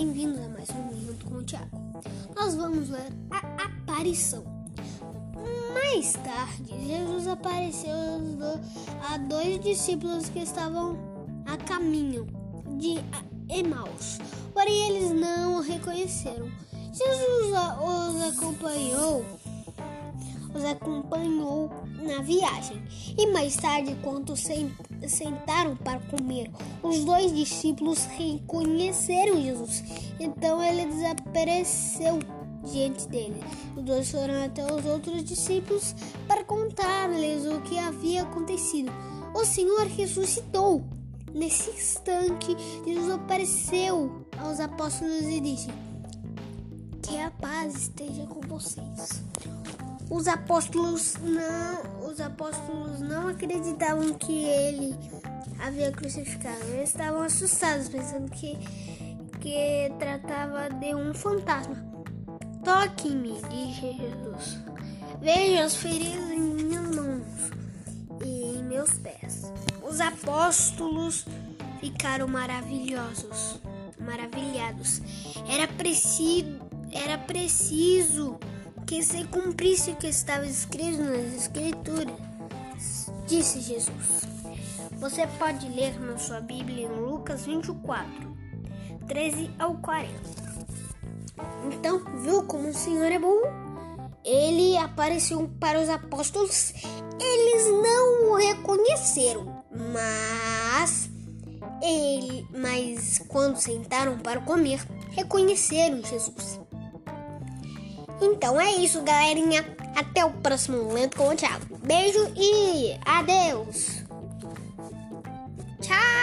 bem-vindos a mais um Minuto com o Tiago. Nós vamos ler a aparição. Mais tarde, Jesus apareceu a dois discípulos que estavam a caminho de Emaus, porém eles não o reconheceram. Jesus os acompanhou os acompanhou na viagem. E mais tarde, quando sentaram para comer, os dois discípulos reconheceram Jesus. Então ele desapareceu diante dele. Os dois foram até os outros discípulos para contar-lhes o que havia acontecido. O Senhor ressuscitou. Nesse instante, Jesus apareceu aos apóstolos e disse: Que a paz esteja com vocês. Os apóstolos não, os apóstolos não acreditavam que ele havia crucificado. Eles estavam assustados, pensando que, que tratava de um fantasma. Toque-me, disse Jesus. Veja as feridas em minhas mãos e em meus pés. Os apóstolos ficaram maravilhosos, maravilhados. Era preciso, era preciso que se cumprisse o que estava escrito nas Escrituras, disse Jesus. Você pode ler na sua Bíblia em Lucas 24, 13 ao 40. Então, viu como o Senhor é bom? Ele apareceu para os apóstolos, eles não o reconheceram, mas ele, mas quando sentaram para comer, reconheceram Jesus. Então é isso, galerinha. Até o próximo momento com o Thiago. Beijo e adeus. Tchau.